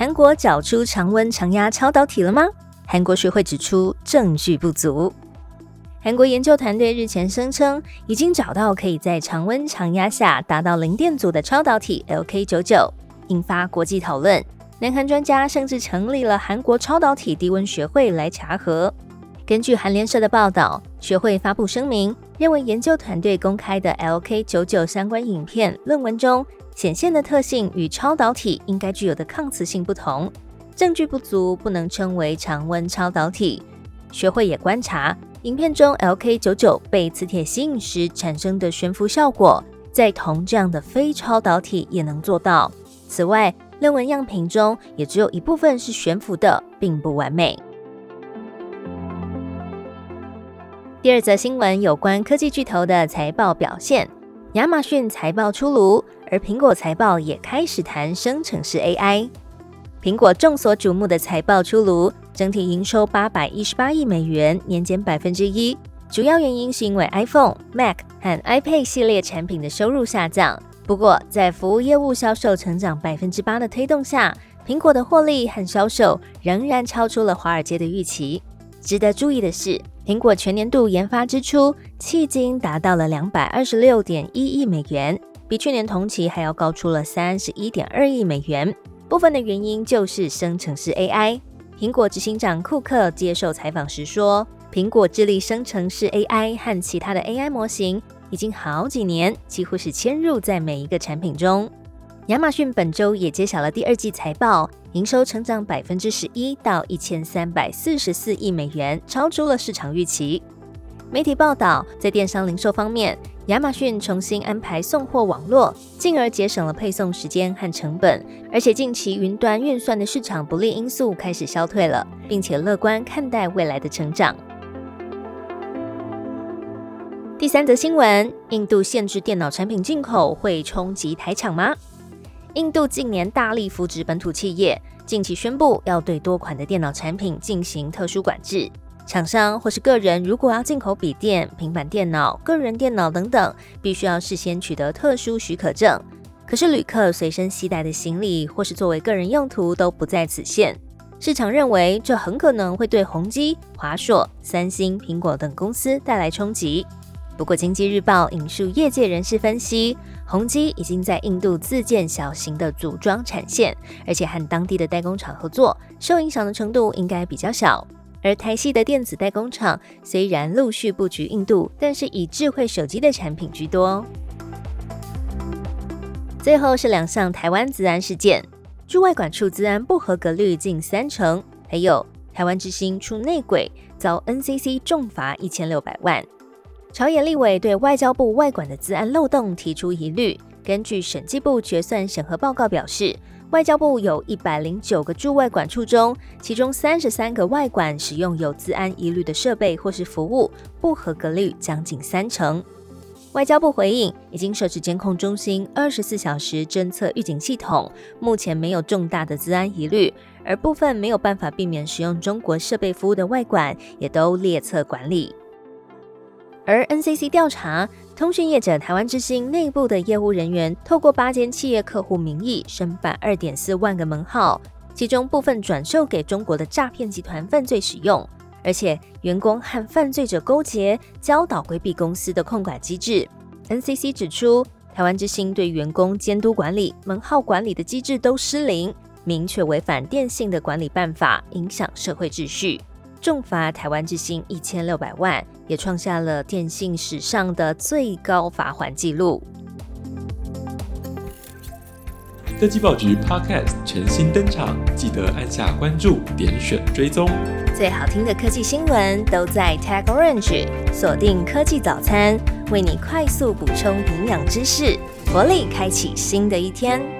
韩国找出常温常压超导体了吗？韩国学会指出证据不足。韩国研究团队日前声称，已经找到可以在常温常压下达到零电阻的超导体 LK99，引发国际讨论。南韩专家甚至成立了韩国超导体低温学会来查核。根据韩联社的报道，学会发布声明，认为研究团队公开的 LK99 相关影片论文中。显现的特性与超导体应该具有的抗磁性不同，证据不足，不能称为常温超导体。学会也观察影片中 LK99 被磁铁吸引时产生的悬浮效果，在铜这样的非超导体也能做到。此外，论文样品中也只有一部分是悬浮的，并不完美。第二则新闻有关科技巨头的财报表现，亚马逊财报出炉。而苹果财报也开始谈生成式 AI。苹果众所瞩目的财报出炉，整体营收八百一十八亿美元，年减百分之一。主要原因是因为 iPhone、Mac 和 iPad 系列产品的收入下降。不过，在服务业务销售成长百分之八的推动下，苹果的获利和销售仍然超出了华尔街的预期。值得注意的是，苹果全年度研发支出迄今达到了两百二十六点一亿美元。比去年同期还要高出了三十一点二亿美元，部分的原因就是生成式 AI。苹果执行长库克接受采访时说：“苹果致力生成式 AI 和其他的 AI 模型已经好几年，几乎是嵌入在每一个产品中。”亚马逊本周也揭晓了第二季财报，营收成长百分之十一到一千三百四十四亿美元，超出了市场预期。媒体报道，在电商零售方面，亚马逊重新安排送货网络，进而节省了配送时间和成本。而且近期云端运算的市场不利因素开始消退了，并且乐观看待未来的成长。第三则新闻：印度限制电脑产品进口会冲击台厂吗？印度近年大力扶植本土企业，近期宣布要对多款的电脑产品进行特殊管制。厂商或是个人如果要进口笔电、平板电脑、个人电脑等等，必须要事先取得特殊许可证。可是旅客随身携带的行李或是作为个人用途都不在此限。市场认为这很可能会对宏基、华硕、三星、苹果等公司带来冲击。不过，经济日报引述业界人士分析，宏基已经在印度自建小型的组装产线，而且和当地的代工厂合作，受影响的程度应该比较小。而台系的电子代工厂虽然陆续布局印度，但是以智慧手机的产品居多。最后是两项台湾自安事件，驻外管处自安不合格率近三成，还有台湾之星出内鬼遭 NCC 重罚一千六百万。朝野立委对外交部外管的自安漏洞提出疑虑，根据审计部决算审核报告表示。外交部有一百零九个驻外管处中，其中三十三个外管使用有自安疑虑的设备或是服务，不合格率将近三成。外交部回应，已经设置监控中心，二十四小时侦测预警系统，目前没有重大的自安疑虑，而部分没有办法避免使用中国设备服务的外管，也都列册管理。而 NCC 调查。通讯业者台湾之星内部的业务人员，透过八间企业客户名义申办二点四万个门号，其中部分转售给中国的诈骗集团犯罪使用，而且员工和犯罪者勾结，教导规避公司的控管机制。NCC 指出，台湾之星对员工监督管理、门号管理的机制都失灵，明确违反电信的管理办法，影响社会秩序。重罚台湾之星一千六百万，也创下了电信史上的最高罚款纪录。科技报局 Podcast 全新登场，记得按下关注、点选追踪。最好听的科技新闻都在 Tag Orange，锁定科技早餐，为你快速补充营养知识，活力开启新的一天。